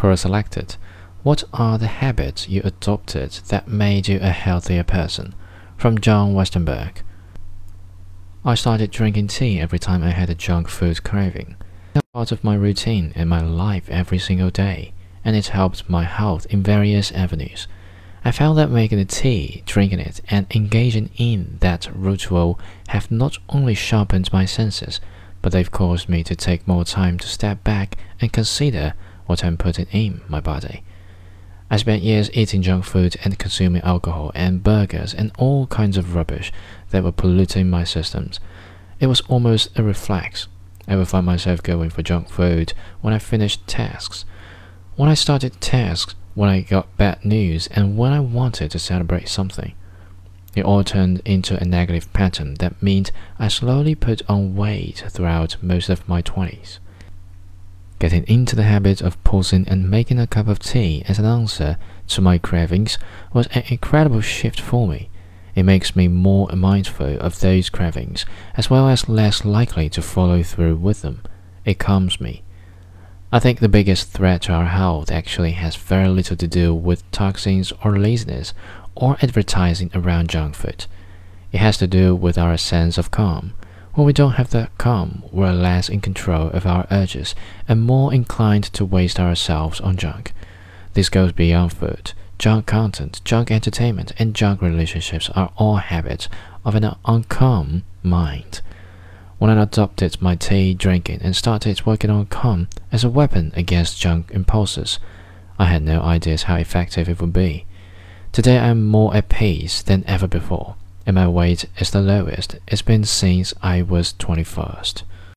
Quora selected. What are the habits you adopted that made you a healthier person? From Jon Westenberg. I started drinking tea every time I had a junk food craving. It's part of my routine in my life every single day, and it helped my health in various avenues. I found that making the tea, drinking it, and engaging in that ritual have not only sharpened my senses, but they've caused me to take more time to step back and consider what I'm putting in my body. I spent years eating junk food and consuming alcohol and burgers and all kinds of rubbish that were polluting my systems. It was almost a reflex. I would find myself going for junk food when I finished tasks. When I started tasks, when I got bad news, and when I wanted to celebrate something. It all turned into a negative pattern that meant I slowly put on weight throughout most of my 20s. Getting into the habit of pausing and making a cup of tea as an answer to my cravings was an incredible shift for me. It makes me more mindful of those cravings, as well as less likely to follow through with them. It calms me. I think the biggest threat to our health actually has very little to do with toxins or laziness or advertising around junk food. It has to do with our sense of calm. When we don't have that calm, we're less in control of our urges and more inclined to waste ourselves on junk. This goes beyond food. Junk content, junk entertainment, and junk relationships are all habits of an uncalm mind. When I adopted my tea drinking and started working on calm as a weapon against junk impulses, I had no ideas how effective it would be. Today I am more at peace than ever before and my weight is the lowest it's been since I was 21st.